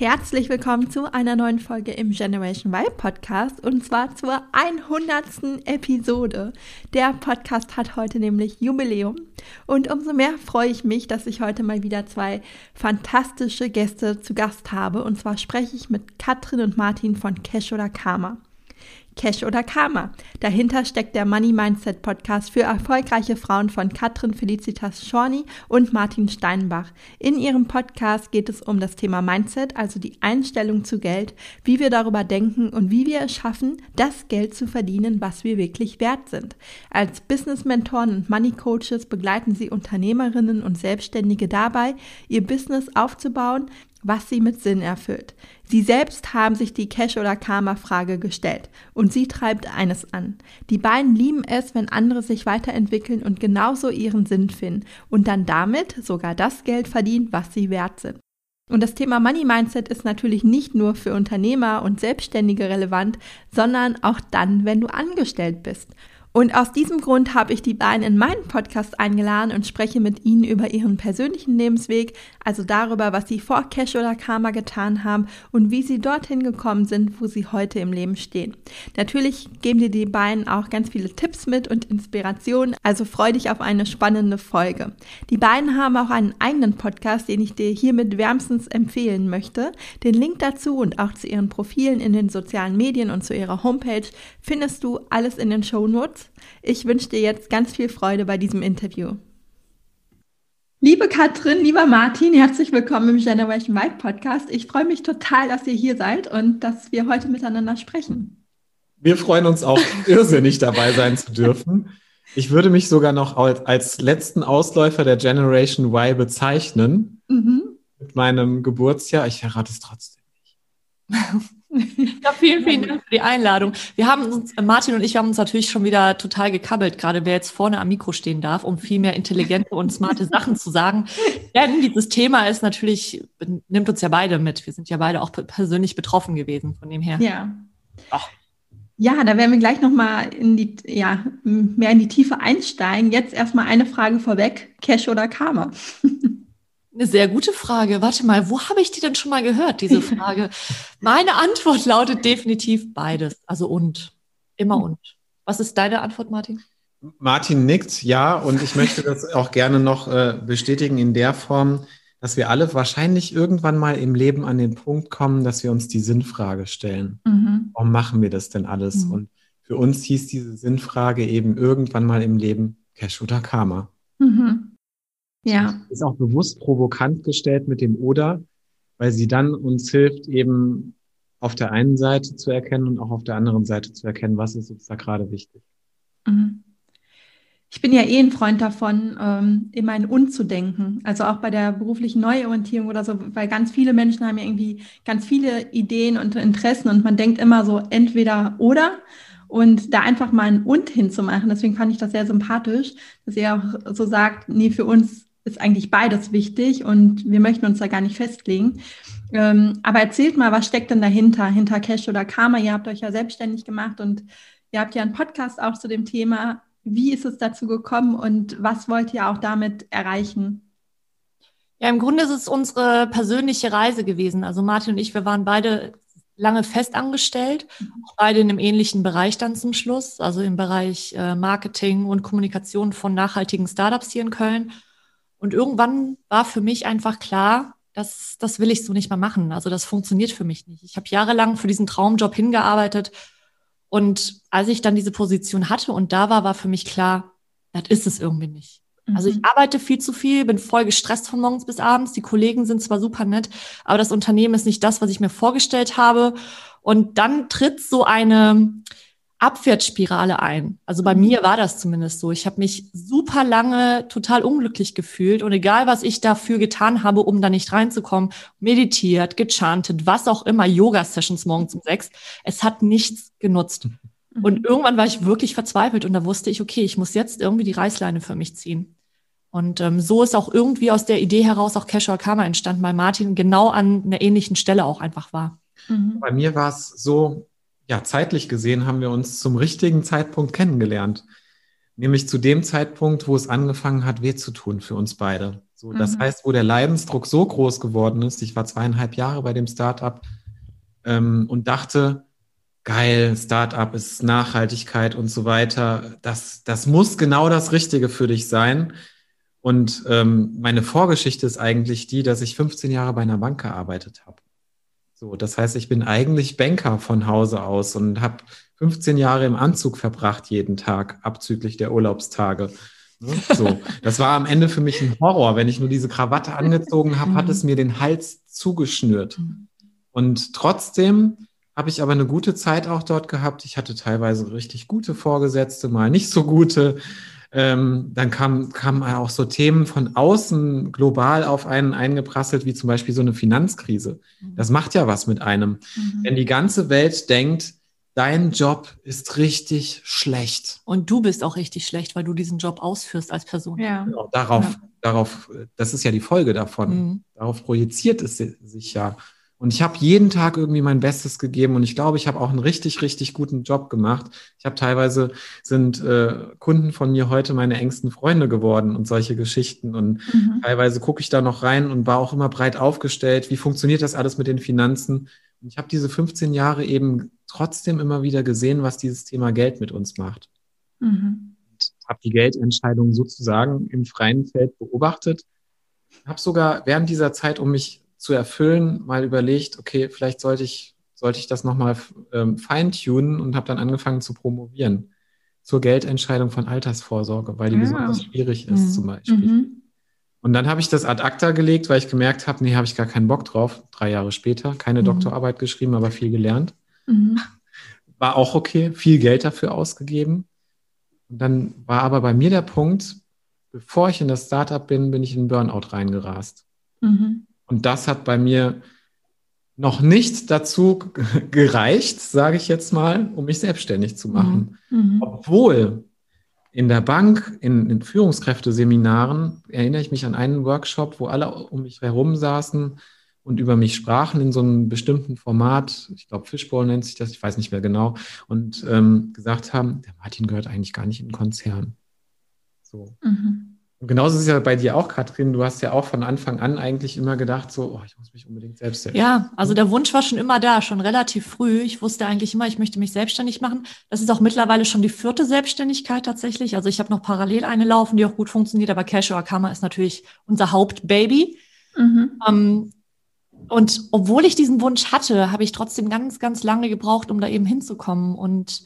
Herzlich willkommen zu einer neuen Folge im Generation Y Podcast und zwar zur 100. Episode. Der Podcast hat heute nämlich Jubiläum und umso mehr freue ich mich, dass ich heute mal wieder zwei fantastische Gäste zu Gast habe und zwar spreche ich mit Katrin und Martin von Cash oder Karma. Cash oder Karma. Dahinter steckt der Money Mindset Podcast für erfolgreiche Frauen von Katrin Felicitas Schorny und Martin Steinbach. In ihrem Podcast geht es um das Thema Mindset, also die Einstellung zu Geld, wie wir darüber denken und wie wir es schaffen, das Geld zu verdienen, was wir wirklich wert sind. Als Business Mentoren und Money Coaches begleiten sie Unternehmerinnen und Selbstständige dabei, ihr Business aufzubauen, was sie mit Sinn erfüllt. Sie selbst haben sich die Cash- oder Karma-Frage gestellt und sie treibt eines an. Die beiden lieben es, wenn andere sich weiterentwickeln und genauso ihren Sinn finden und dann damit sogar das Geld verdienen, was sie wert sind. Und das Thema Money Mindset ist natürlich nicht nur für Unternehmer und Selbstständige relevant, sondern auch dann, wenn du angestellt bist. Und aus diesem Grund habe ich die beiden in meinen Podcast eingeladen und spreche mit ihnen über ihren persönlichen Lebensweg, also darüber, was sie vor Cash oder Karma getan haben und wie sie dorthin gekommen sind, wo sie heute im Leben stehen. Natürlich geben dir die beiden auch ganz viele Tipps mit und Inspirationen, also freu dich auf eine spannende Folge. Die beiden haben auch einen eigenen Podcast, den ich dir hiermit wärmstens empfehlen möchte. Den Link dazu und auch zu ihren Profilen in den sozialen Medien und zu ihrer Homepage findest du alles in den Show Notes. Ich wünsche dir jetzt ganz viel Freude bei diesem Interview. Liebe Katrin, lieber Martin, herzlich willkommen im Generation Y Podcast. Ich freue mich total, dass ihr hier seid und dass wir heute miteinander sprechen. Wir freuen uns auch irrsinnig dabei sein zu dürfen. Ich würde mich sogar noch als letzten Ausläufer der Generation Y bezeichnen. Mhm. Mit meinem Geburtsjahr. Ich verrate es trotzdem nicht. Ja, vielen, vielen Dank für die Einladung. Wir haben uns, Martin und ich haben uns natürlich schon wieder total gekabbelt, gerade wer jetzt vorne am Mikro stehen darf, um viel mehr intelligente und smarte Sachen zu sagen. Denn dieses Thema ist natürlich, nimmt uns ja beide mit. Wir sind ja beide auch persönlich betroffen gewesen von dem her. Ja. Ach. Ja, da werden wir gleich nochmal in die, ja, mehr in die Tiefe einsteigen. Jetzt erstmal eine Frage vorweg. Cash oder Karma? Eine sehr gute Frage. Warte mal, wo habe ich die denn schon mal gehört, diese Frage? Meine Antwort lautet definitiv beides. Also und. Immer und. Was ist deine Antwort, Martin? Martin nickt, ja. Und ich möchte das auch gerne noch äh, bestätigen in der Form, dass wir alle wahrscheinlich irgendwann mal im Leben an den Punkt kommen, dass wir uns die Sinnfrage stellen. Mhm. Warum machen wir das denn alles? Mhm. Und für uns hieß diese Sinnfrage eben irgendwann mal im Leben Cash oder Karma. Mhm. Ja. Ist auch bewusst provokant gestellt mit dem Oder, weil sie dann uns hilft, eben auf der einen Seite zu erkennen und auch auf der anderen Seite zu erkennen, was ist uns da gerade wichtig. Mhm. Ich bin ja eh ein Freund davon, ähm, immer in Und zu denken. Also auch bei der beruflichen Neuorientierung oder so, weil ganz viele Menschen haben ja irgendwie ganz viele Ideen und Interessen und man denkt immer so entweder oder. Und da einfach mal ein Und hinzumachen, deswegen fand ich das sehr sympathisch, dass ihr auch so sagt, nee, für uns ist eigentlich beides wichtig und wir möchten uns da gar nicht festlegen. Ähm, aber erzählt mal, was steckt denn dahinter, hinter Cash oder Karma? Ihr habt euch ja selbstständig gemacht und ihr habt ja einen Podcast auch zu dem Thema. Wie ist es dazu gekommen und was wollt ihr auch damit erreichen? Ja, im Grunde ist es unsere persönliche Reise gewesen. Also Martin und ich, wir waren beide lange festangestellt, mhm. beide in einem ähnlichen Bereich dann zum Schluss, also im Bereich äh, Marketing und Kommunikation von nachhaltigen Startups hier in Köln. Und irgendwann war für mich einfach klar, das, das will ich so nicht mehr machen. Also das funktioniert für mich nicht. Ich habe jahrelang für diesen Traumjob hingearbeitet Und als ich dann diese Position hatte und da war, war für mich klar, das ist es irgendwie nicht. Also ich mhm. arbeite viel zu viel, bin voll gestresst von morgens bis abends. Die Kollegen sind zwar super nett, aber das Unternehmen ist nicht das, was ich mir vorgestellt habe. Und dann tritt so eine Abwärtsspirale ein. Also bei mhm. mir war das zumindest so. Ich habe mich super lange total unglücklich gefühlt und egal, was ich dafür getan habe, um da nicht reinzukommen, meditiert, gechantet, was auch immer, Yoga-Sessions morgens um sechs, es hat nichts genutzt. Mhm. Und irgendwann war ich wirklich verzweifelt und da wusste ich, okay, ich muss jetzt irgendwie die Reißleine für mich ziehen. Und ähm, so ist auch irgendwie aus der Idee heraus auch Casual Karma entstanden, weil Martin genau an einer ähnlichen Stelle auch einfach war. Mhm. Bei mir war es so, ja, zeitlich gesehen haben wir uns zum richtigen Zeitpunkt kennengelernt. Nämlich zu dem Zeitpunkt, wo es angefangen hat, weh zu tun für uns beide. So, das mhm. heißt, wo der Leidensdruck so groß geworden ist, ich war zweieinhalb Jahre bei dem Startup ähm, und dachte, geil, Startup ist Nachhaltigkeit und so weiter. Das, das muss genau das Richtige für dich sein. Und ähm, meine Vorgeschichte ist eigentlich die, dass ich 15 Jahre bei einer Bank gearbeitet habe. So, das heißt, ich bin eigentlich Banker von Hause aus und habe 15 Jahre im Anzug verbracht jeden Tag, abzüglich der Urlaubstage. Ne? So, das war am Ende für mich ein Horror. Wenn ich nur diese Krawatte angezogen habe, hat es mir den Hals zugeschnürt. Und trotzdem habe ich aber eine gute Zeit auch dort gehabt. Ich hatte teilweise richtig gute Vorgesetzte, mal nicht so gute. Ähm, dann kamen kam auch so Themen von außen global auf einen eingeprasselt, wie zum Beispiel so eine Finanzkrise. Mhm. Das macht ja was mit einem. Mhm. Wenn die ganze Welt denkt, dein Job ist richtig schlecht. Und du bist auch richtig schlecht, weil du diesen Job ausführst als Person. Ja. Genau, darauf, ja. darauf, das ist ja die Folge davon. Mhm. Darauf projiziert es sich ja. Und ich habe jeden Tag irgendwie mein Bestes gegeben und ich glaube, ich habe auch einen richtig, richtig guten Job gemacht. Ich habe teilweise sind äh, Kunden von mir heute meine engsten Freunde geworden und solche Geschichten. Und mhm. teilweise gucke ich da noch rein und war auch immer breit aufgestellt. Wie funktioniert das alles mit den Finanzen? Und ich habe diese 15 Jahre eben trotzdem immer wieder gesehen, was dieses Thema Geld mit uns macht. Mhm. Habe die Geldentscheidung sozusagen im freien Feld beobachtet. Habe sogar während dieser Zeit, um mich zu erfüllen, mal überlegt, okay, vielleicht sollte ich, sollte ich das nochmal ähm, feintunen und habe dann angefangen zu promovieren zur Geldentscheidung von Altersvorsorge, weil die ja. besonders schwierig ist mhm. zum Beispiel. Mhm. Und dann habe ich das ad acta gelegt, weil ich gemerkt habe, nee, habe ich gar keinen Bock drauf. Drei Jahre später, keine mhm. Doktorarbeit geschrieben, aber viel gelernt. Mhm. War auch okay, viel Geld dafür ausgegeben. Und dann war aber bei mir der Punkt, bevor ich in das Startup bin, bin ich in Burnout reingerast. Mhm. Und das hat bei mir noch nicht dazu gereicht, sage ich jetzt mal, um mich selbstständig zu machen. Mhm. mhm. Obwohl in der Bank, in, in Führungskräfteseminaren, erinnere ich mich an einen Workshop, wo alle um mich herum saßen und über mich sprachen in so einem bestimmten Format, ich glaube Fishbowl nennt sich das, ich weiß nicht mehr genau, und ähm, gesagt haben, der Martin gehört eigentlich gar nicht in den Konzern. So. Mhm. Und genauso ist es ja bei dir auch, Katrin. Du hast ja auch von Anfang an eigentlich immer gedacht, so, oh, ich muss mich unbedingt selbst selbstständig Ja, also der Wunsch war schon immer da, schon relativ früh. Ich wusste eigentlich immer, ich möchte mich selbstständig machen. Das ist auch mittlerweile schon die vierte Selbstständigkeit tatsächlich. Also ich habe noch parallel eine laufen, die auch gut funktioniert, aber Casual Karma ist natürlich unser Hauptbaby. Mhm. Ähm, und obwohl ich diesen Wunsch hatte, habe ich trotzdem ganz, ganz lange gebraucht, um da eben hinzukommen. Und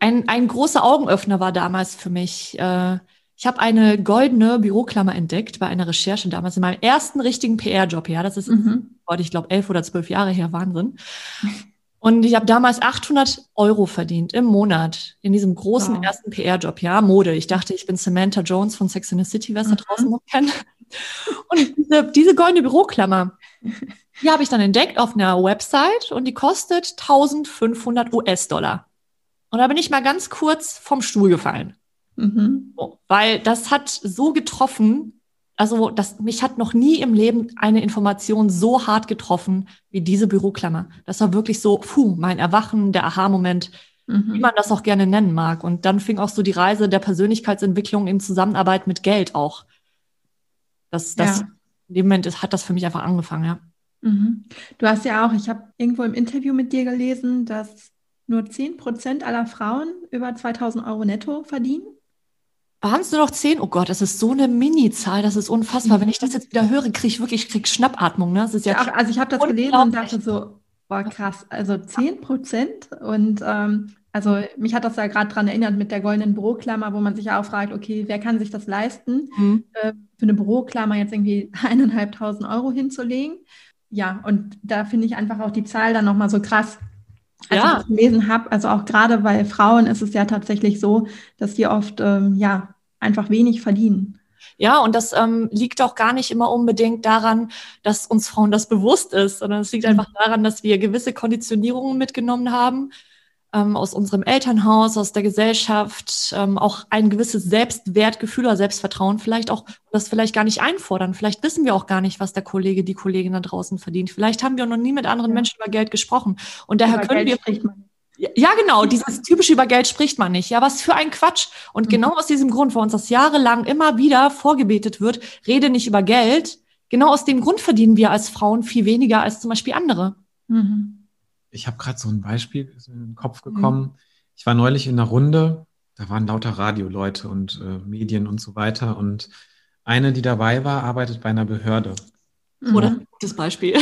ein, ein großer Augenöffner war damals für mich. Äh, ich habe eine goldene Büroklammer entdeckt bei einer Recherche damals in meinem ersten richtigen PR-Job. Ja, das ist, mhm. ich glaube, elf oder zwölf Jahre her, Wahnsinn. Und ich habe damals 800 Euro verdient im Monat in diesem großen wow. ersten PR-Job. Ja, Mode. Ich dachte, ich bin Samantha Jones von Sex in the City, wer es mhm. da draußen noch kennt. Und diese, diese goldene Büroklammer, die habe ich dann entdeckt auf einer Website und die kostet 1500 US-Dollar. Und da bin ich mal ganz kurz vom Stuhl gefallen. Mhm. weil das hat so getroffen, also das, mich hat noch nie im Leben eine Information so hart getroffen wie diese Büroklammer. Das war wirklich so, puh, mein Erwachen, der Aha-Moment, mhm. wie man das auch gerne nennen mag. Und dann fing auch so die Reise der Persönlichkeitsentwicklung in Zusammenarbeit mit Geld auch. Das, das, ja. in dem Moment hat das für mich einfach angefangen, ja. Mhm. Du hast ja auch, ich habe irgendwo im Interview mit dir gelesen, dass nur 10 Prozent aller Frauen über 2000 Euro netto verdienen. Waren es nur noch zehn? Oh Gott, das ist so eine Mini-Zahl, das ist unfassbar. Wenn ich das jetzt wieder höre, kriege ich wirklich krieg Schnappatmung. Ne? Das ist ja, ja also ich habe das gelesen und dachte so, Boah, krass. Also 10 Prozent. Und ähm, also mich hat das ja gerade daran erinnert mit der goldenen Büroklammer, wo man sich ja auch fragt, okay, wer kann sich das leisten, mhm. äh, für eine Büroklammer jetzt irgendwie eineinhalbtausend Euro hinzulegen? Ja, und da finde ich einfach auch die Zahl dann nochmal so krass, als ja. ich das gelesen habe. Also auch gerade bei Frauen ist es ja tatsächlich so, dass die oft ähm, ja einfach wenig verdienen. Ja, und das ähm, liegt auch gar nicht immer unbedingt daran, dass uns Frauen das bewusst ist, sondern es liegt einfach daran, dass wir gewisse Konditionierungen mitgenommen haben ähm, aus unserem Elternhaus, aus der Gesellschaft, ähm, auch ein gewisses Selbstwertgefühl oder Selbstvertrauen vielleicht auch das vielleicht gar nicht einfordern. Vielleicht wissen wir auch gar nicht, was der Kollege, die Kollegin da draußen verdient. Vielleicht haben wir noch nie mit anderen ja. Menschen über Geld gesprochen. Und daher über können Geld wir. Ja, genau, dieses typische über Geld spricht man nicht. Ja, was für ein Quatsch. Und mhm. genau aus diesem Grund, wo uns das jahrelang immer wieder vorgebetet wird, rede nicht über Geld. Genau aus dem Grund verdienen wir als Frauen viel weniger als zum Beispiel andere. Mhm ich habe gerade so ein Beispiel in den Kopf mhm. gekommen. Mhm. Ich war neulich in einer Runde, da waren lauter Radioleute und äh, Medien und so weiter. Und eine, die dabei war, arbeitet bei einer Behörde. Mhm. Oder das Beispiel.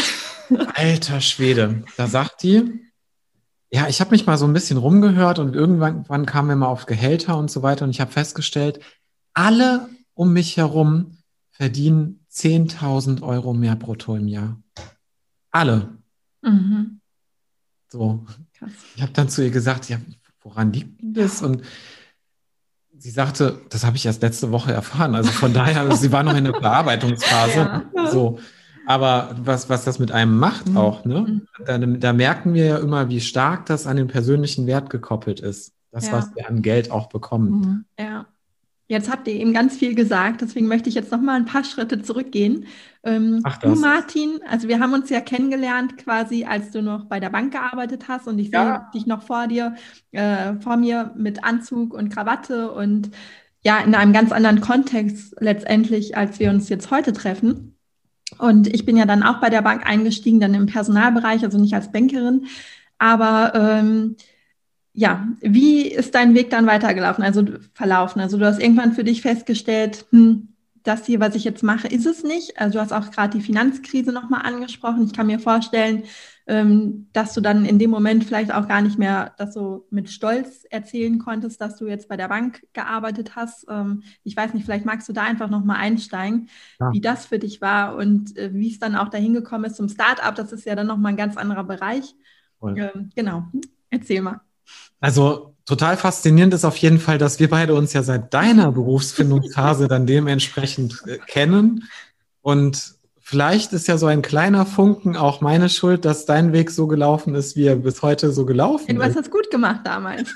Alter Schwede. Da sagt die, ja, ich habe mich mal so ein bisschen rumgehört und irgendwann kamen wir mal auf Gehälter und so weiter. Und ich habe festgestellt, alle um mich herum verdienen 10.000 Euro mehr brutto im Jahr. Alle. Mhm. So. Krass. Ich habe dann zu ihr gesagt, ja, woran liegt das? Und sie sagte, das habe ich erst letzte Woche erfahren. Also von daher, also sie war noch in der Bearbeitungsphase. Ja. So. Aber was, was das mit einem macht mhm. auch, ne? Mhm. Da, da, merken wir ja immer, wie stark das an den persönlichen Wert gekoppelt ist. Das, ja. was wir an Geld auch bekommen. Mhm. Ja. Jetzt habt ihr eben ganz viel gesagt, deswegen möchte ich jetzt noch mal ein paar Schritte zurückgehen. Ähm, Ach, du, Martin, also wir haben uns ja kennengelernt quasi, als du noch bei der Bank gearbeitet hast und ich ja. sehe dich noch vor dir, äh, vor mir mit Anzug und Krawatte und ja, in einem ganz anderen Kontext letztendlich, als wir uns jetzt heute treffen. Und ich bin ja dann auch bei der Bank eingestiegen, dann im Personalbereich, also nicht als Bankerin, aber ähm, ja, wie ist dein Weg dann weitergelaufen, also verlaufen? Also du hast irgendwann für dich festgestellt, hm, das hier, was ich jetzt mache, ist es nicht. Also du hast auch gerade die Finanzkrise nochmal angesprochen. Ich kann mir vorstellen, ähm, dass du dann in dem Moment vielleicht auch gar nicht mehr das so mit Stolz erzählen konntest, dass du jetzt bei der Bank gearbeitet hast. Ähm, ich weiß nicht, vielleicht magst du da einfach nochmal einsteigen, ja. wie das für dich war und äh, wie es dann auch dahin gekommen ist zum Startup. Das ist ja dann nochmal ein ganz anderer Bereich. Ähm, genau, erzähl mal. Also total faszinierend ist auf jeden Fall, dass wir beide uns ja seit deiner Berufsfindungsphase dann dementsprechend äh, kennen. Und vielleicht ist ja so ein kleiner Funken auch meine Schuld, dass dein Weg so gelaufen ist, wie er bis heute so gelaufen du ist. Du hast das gut gemacht damals.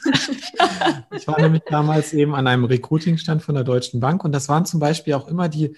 ich war nämlich damals eben an einem Recruitingstand von der Deutschen Bank und das waren zum Beispiel auch immer die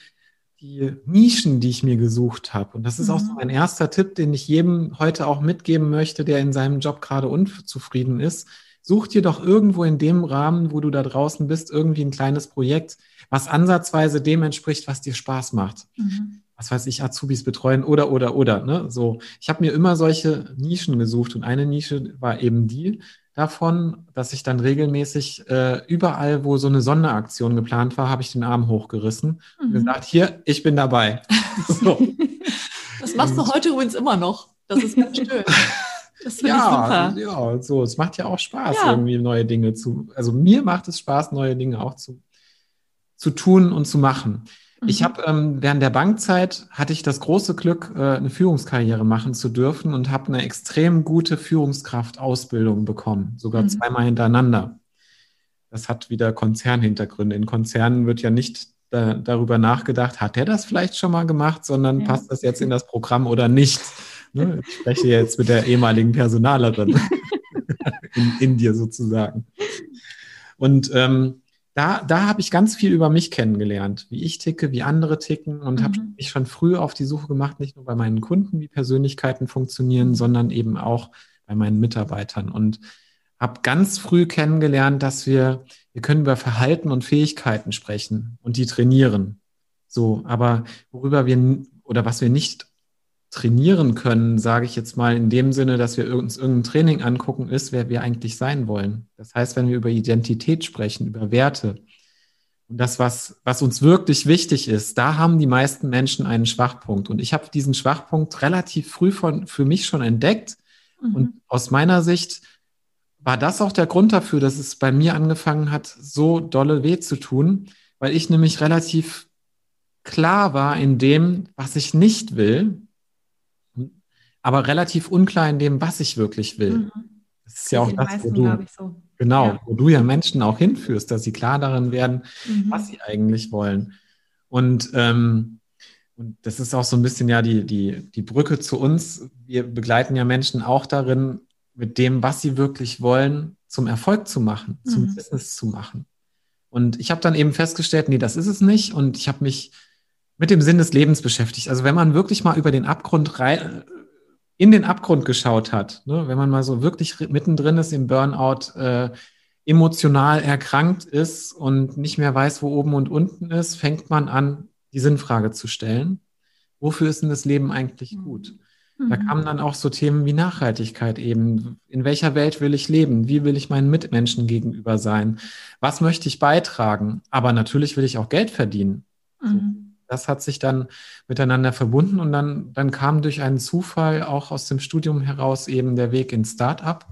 die Nischen, die ich mir gesucht habe. Und das ist mhm. auch so mhm. mein erster Tipp, den ich jedem heute auch mitgeben möchte, der in seinem Job gerade unzufrieden ist. Such dir doch irgendwo in dem Rahmen, wo du da draußen bist, irgendwie ein kleines Projekt, was ansatzweise dem entspricht, was dir Spaß macht. Mhm. Was weiß ich, Azubis betreuen oder, oder, oder. Ne? So, ich habe mir immer solche Nischen gesucht und eine Nische war eben die, davon, dass ich dann regelmäßig äh, überall, wo so eine Sonderaktion geplant war, habe ich den Arm hochgerissen mhm. und gesagt, hier, ich bin dabei. so. Das machst du heute übrigens immer noch. Das ist ganz schön. Das finde ja, ich super. Ja, so, es macht ja auch Spaß, ja. irgendwie neue Dinge zu. Also mir macht es Spaß, neue Dinge auch zu, zu tun und zu machen. Ich mhm. habe ähm, während der Bankzeit hatte ich das große Glück, äh, eine Führungskarriere machen zu dürfen und habe eine extrem gute Führungskraftausbildung bekommen, sogar mhm. zweimal hintereinander. Das hat wieder Konzernhintergründe. In Konzernen wird ja nicht da, darüber nachgedacht, hat er das vielleicht schon mal gemacht, sondern ja. passt das jetzt in das Programm oder nicht. Ne? Ich spreche jetzt mit der ehemaligen Personalerin in, in dir sozusagen. Und ähm, da, da habe ich ganz viel über mich kennengelernt, wie ich ticke, wie andere ticken und mhm. habe mich schon früh auf die Suche gemacht, nicht nur bei meinen Kunden, wie Persönlichkeiten funktionieren, sondern eben auch bei meinen Mitarbeitern und habe ganz früh kennengelernt, dass wir, wir können über Verhalten und Fähigkeiten sprechen und die trainieren. So, aber worüber wir oder was wir nicht trainieren können, sage ich jetzt mal in dem Sinne, dass wir uns irgendein Training angucken, ist, wer wir eigentlich sein wollen. Das heißt, wenn wir über Identität sprechen, über Werte und das, was, was uns wirklich wichtig ist, da haben die meisten Menschen einen Schwachpunkt. Und ich habe diesen Schwachpunkt relativ früh von, für mich schon entdeckt, Mhm. Und aus meiner Sicht war das auch der Grund dafür, dass es bei mir angefangen hat, so dolle weh zu tun, weil ich nämlich relativ klar war in dem, was ich nicht will, aber relativ unklar in dem, was ich wirklich will. Mhm. Das ist ja auch das, meisten, wo du, so. genau, ja. wo du ja Menschen auch hinführst, dass sie klar darin werden, mhm. was sie eigentlich wollen. Und, ähm, und das ist auch so ein bisschen ja die, die, die Brücke zu uns. Wir begleiten ja Menschen auch darin, mit dem, was sie wirklich wollen, zum Erfolg zu machen, mhm. zum Business zu machen. Und ich habe dann eben festgestellt, nee, das ist es nicht. Und ich habe mich mit dem Sinn des Lebens beschäftigt. Also wenn man wirklich mal über den Abgrund rein, in den Abgrund geschaut hat, ne? wenn man mal so wirklich mittendrin ist im Burnout, äh, emotional erkrankt ist und nicht mehr weiß, wo oben und unten ist, fängt man an, die Sinnfrage zu stellen. Wofür ist denn das Leben eigentlich mhm. gut? Mhm. Da kamen dann auch so Themen wie Nachhaltigkeit eben. In welcher Welt will ich leben? Wie will ich meinen Mitmenschen gegenüber sein? Was möchte ich beitragen? Aber natürlich will ich auch Geld verdienen. Mhm das hat sich dann miteinander verbunden und dann, dann kam durch einen Zufall auch aus dem Studium heraus eben der Weg ins Startup,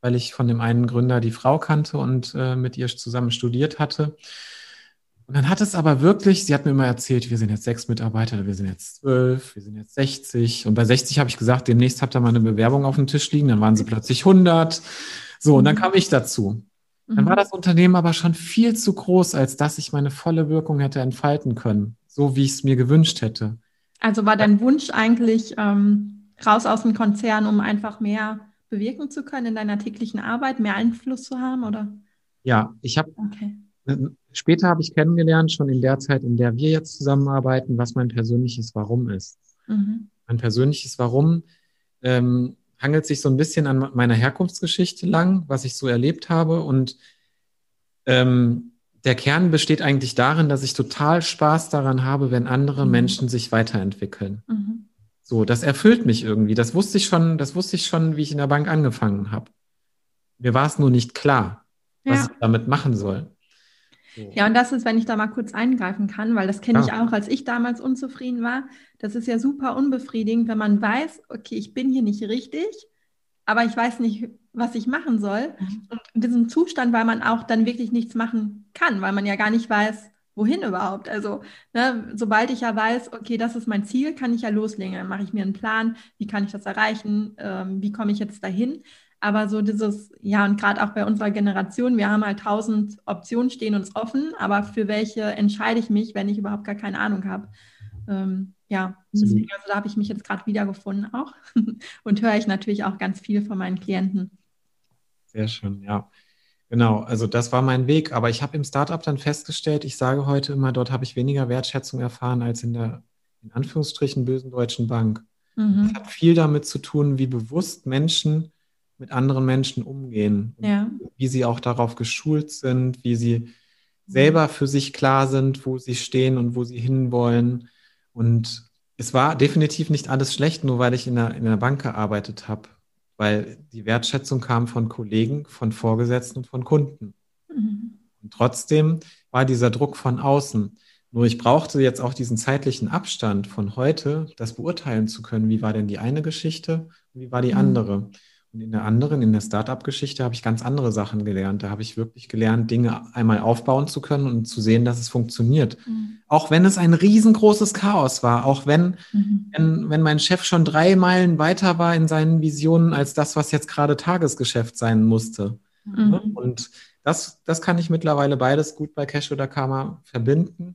weil ich von dem einen Gründer die Frau kannte und äh, mit ihr zusammen studiert hatte. Und dann hat es aber wirklich, sie hat mir immer erzählt, wir sind jetzt sechs Mitarbeiter, wir sind jetzt zwölf, wir sind jetzt 60. Und bei 60 habe ich gesagt, demnächst habt ihr mal eine Bewerbung auf dem Tisch liegen, dann waren sie plötzlich 100. So, und dann mhm. kam ich dazu. Dann war mhm. das Unternehmen aber schon viel zu groß, als dass ich meine volle Wirkung hätte entfalten können so, wie ich es mir gewünscht hätte. Also war dein Wunsch eigentlich ähm, raus aus dem Konzern, um einfach mehr bewirken zu können in deiner täglichen Arbeit, mehr Einfluss zu haben, oder? Ja, ich habe okay. später habe ich kennengelernt, schon in der Zeit, in der wir jetzt zusammenarbeiten, was mein persönliches Warum ist. Mhm. Mein persönliches Warum ähm, hangelt sich so ein bisschen an meiner Herkunftsgeschichte lang, was ich so erlebt habe und ähm, der Kern besteht eigentlich darin, dass ich total Spaß daran habe, wenn andere mhm. Menschen sich weiterentwickeln. Mhm. So, das erfüllt mich irgendwie. Das wusste ich schon, das wusste ich schon, wie ich in der Bank angefangen habe. Mir war es nur nicht klar, was ja. ich damit machen soll. So. Ja, und das ist, wenn ich da mal kurz eingreifen kann, weil das kenne ja. ich auch, als ich damals unzufrieden war. Das ist ja super unbefriedigend, wenn man weiß, okay, ich bin hier nicht richtig, aber ich weiß nicht, was ich machen soll. Mhm. Und in diesem Zustand, weil man auch dann wirklich nichts machen kann, weil man ja gar nicht weiß, wohin überhaupt. Also, ne, sobald ich ja weiß, okay, das ist mein Ziel, kann ich ja loslegen. Dann mache ich mir einen Plan, wie kann ich das erreichen, ähm, wie komme ich jetzt dahin. Aber so dieses, ja, und gerade auch bei unserer Generation, wir haben halt tausend Optionen stehen uns offen, aber für welche entscheide ich mich, wenn ich überhaupt gar keine Ahnung habe? Ähm, ja, deswegen, also da habe ich mich jetzt gerade wiedergefunden auch und höre ich natürlich auch ganz viel von meinen Klienten. Sehr schön, ja. Genau, also das war mein Weg. Aber ich habe im Startup dann festgestellt, ich sage heute immer, dort habe ich weniger Wertschätzung erfahren als in der, in Anführungsstrichen, bösen Deutschen Bank. Mhm. Das hat viel damit zu tun, wie bewusst Menschen mit anderen Menschen umgehen. Ja. Wie sie auch darauf geschult sind, wie sie selber für sich klar sind, wo sie stehen und wo sie hinwollen. Und es war definitiv nicht alles schlecht, nur weil ich in der, in der Bank gearbeitet habe weil die Wertschätzung kam von Kollegen, von Vorgesetzten und von Kunden. Mhm. Und trotzdem war dieser Druck von außen. Nur ich brauchte jetzt auch diesen zeitlichen Abstand von heute, das beurteilen zu können, wie war denn die eine Geschichte und wie war die mhm. andere. Und in der anderen, in der Startup-Geschichte, habe ich ganz andere Sachen gelernt. Da habe ich wirklich gelernt, Dinge einmal aufbauen zu können und zu sehen, dass es funktioniert. Mhm. Auch wenn es ein riesengroßes Chaos war, auch wenn, mhm. wenn, wenn mein Chef schon drei Meilen weiter war in seinen Visionen als das, was jetzt gerade Tagesgeschäft sein musste. Mhm. Und das, das kann ich mittlerweile beides gut bei Cash oder Karma verbinden,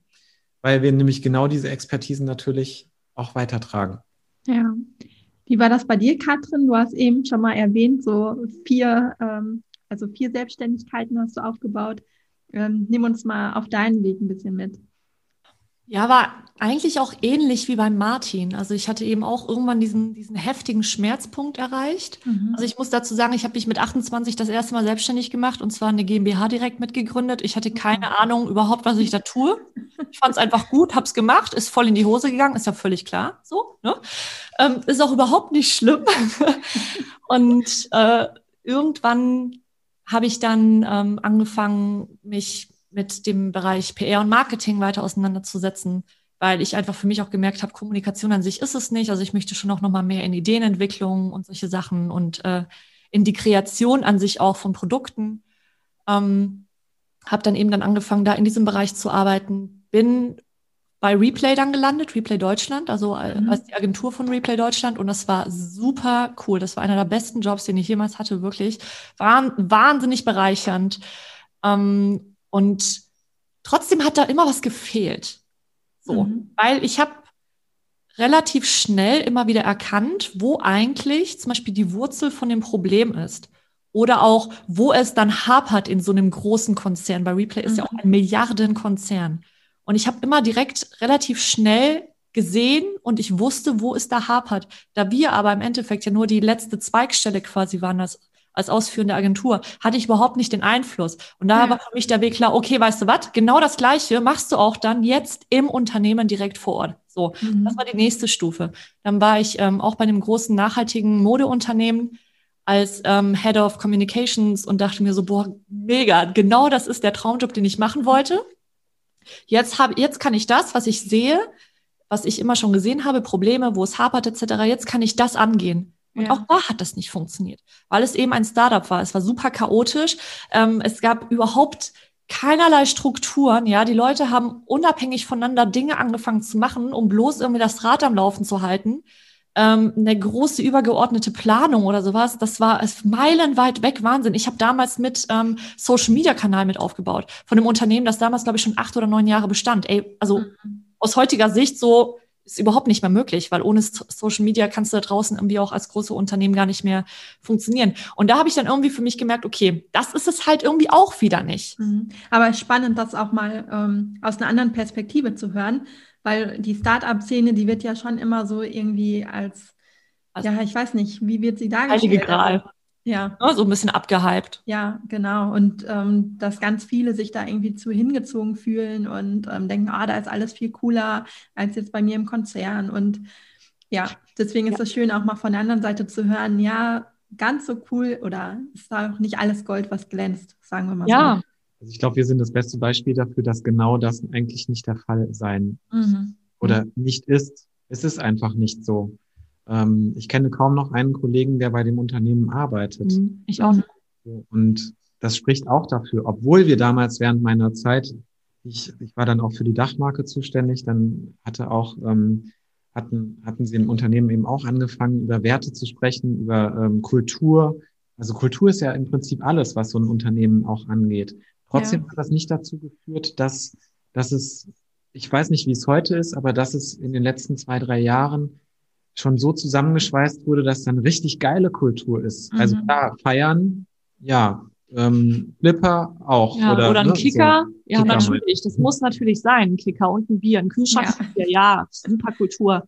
weil wir nämlich genau diese Expertisen natürlich auch weitertragen. Ja, wie war das bei dir, Katrin? Du hast eben schon mal erwähnt, so vier, ähm, also vier Selbstständigkeiten hast du aufgebaut. Ähm, nimm uns mal auf deinen Weg ein bisschen mit. Ja, war eigentlich auch ähnlich wie beim Martin. Also ich hatte eben auch irgendwann diesen, diesen heftigen Schmerzpunkt erreicht. Mhm. Also ich muss dazu sagen, ich habe mich mit 28 das erste Mal selbstständig gemacht und zwar eine GmbH direkt mitgegründet. Ich hatte keine mhm. Ahnung überhaupt, was ich da tue. Ich fand es einfach gut, habe es gemacht, ist voll in die Hose gegangen, ist ja völlig klar. So, ne? Ähm, ist auch überhaupt nicht schlimm. und äh, irgendwann habe ich dann ähm, angefangen, mich mit dem Bereich PR und Marketing weiter auseinanderzusetzen, weil ich einfach für mich auch gemerkt habe, Kommunikation an sich ist es nicht. Also ich möchte schon auch nochmal mehr in Ideenentwicklung und solche Sachen und äh, in die Kreation an sich auch von Produkten. Ähm, habe dann eben dann angefangen, da in diesem Bereich zu arbeiten. Bin bei Replay dann gelandet, Replay Deutschland, also mhm. als die Agentur von Replay Deutschland. Und das war super cool. Das war einer der besten Jobs, den ich jemals hatte, wirklich. War wahnsinnig bereichernd. Ähm, und trotzdem hat da immer was gefehlt. So, mhm. weil ich habe relativ schnell immer wieder erkannt, wo eigentlich zum Beispiel die Wurzel von dem Problem ist. Oder auch, wo es dann hapert in so einem großen Konzern. Bei Replay ist mhm. ja auch ein Milliardenkonzern. Und ich habe immer direkt relativ schnell gesehen und ich wusste, wo es da hapert. Da wir aber im Endeffekt ja nur die letzte Zweigstelle quasi waren, das als ausführende Agentur, hatte ich überhaupt nicht den Einfluss. Und da ja. war für mich der Weg klar, okay, weißt du was, genau das Gleiche machst du auch dann jetzt im Unternehmen direkt vor Ort. So, mhm. das war die nächste Stufe. Dann war ich ähm, auch bei einem großen nachhaltigen Modeunternehmen als ähm, Head of Communications und dachte mir so, boah, mega, genau das ist der Traumjob, den ich machen wollte. Jetzt habe, jetzt kann ich das, was ich sehe, was ich immer schon gesehen habe, Probleme, wo es hapert etc. Jetzt kann ich das angehen. Und ja. auch da hat das nicht funktioniert, weil es eben ein Startup war. Es war super chaotisch. Ähm, es gab überhaupt keinerlei Strukturen. Ja, die Leute haben unabhängig voneinander Dinge angefangen zu machen, um bloß irgendwie das Rad am Laufen zu halten. Ähm, eine große übergeordnete Planung oder sowas, das war es meilenweit weg, Wahnsinn. Ich habe damals mit ähm, Social Media Kanal mit aufgebaut von einem Unternehmen, das damals glaube ich schon acht oder neun Jahre bestand. Ey, also mhm. aus heutiger Sicht so ist überhaupt nicht mehr möglich, weil ohne Social Media kannst du da draußen irgendwie auch als große Unternehmen gar nicht mehr funktionieren. Und da habe ich dann irgendwie für mich gemerkt, okay, das ist es halt irgendwie auch wieder nicht. Mhm. Aber spannend, das auch mal ähm, aus einer anderen Perspektive zu hören, weil die Start-up-Szene, die wird ja schon immer so irgendwie als, also, ja, ich weiß nicht, wie wird sie dargestellt? Heilige Gral. Ja. ja. So ein bisschen abgehypt. Ja, genau. Und ähm, dass ganz viele sich da irgendwie zu hingezogen fühlen und ähm, denken, ah, da ist alles viel cooler als jetzt bei mir im Konzern. Und ja, deswegen ist es ja. schön, auch mal von der anderen Seite zu hören, ja, ganz so cool oder ist auch nicht alles Gold, was glänzt, sagen wir mal ja. so. Also ich glaube, wir sind das beste Beispiel dafür, dass genau das eigentlich nicht der Fall sein mhm. oder nicht ist. Es ist einfach nicht so. Ähm, ich kenne kaum noch einen Kollegen, der bei dem Unternehmen arbeitet. Mhm. Ich auch. Und das spricht auch dafür, obwohl wir damals während meiner Zeit, ich, ich war dann auch für die Dachmarke zuständig, dann hatte auch, ähm, hatten, hatten sie im Unternehmen eben auch angefangen, über Werte zu sprechen, über ähm, Kultur. Also Kultur ist ja im Prinzip alles, was so ein Unternehmen auch angeht. Trotzdem ja. hat das nicht dazu geführt, dass, dass es, ich weiß nicht, wie es heute ist, aber dass es in den letzten zwei, drei Jahren schon so zusammengeschweißt wurde, dass dann richtig geile Kultur ist. Also mhm. Also klar, feiern, ja, ähm, Flipper auch. Ja, oder, oder ein ne, Kicker. So. Ja, Kicker natürlich. Das muss natürlich sein. Ein Kicker und ein Bier, ein Kühlschrank. Ja, ja super Kultur.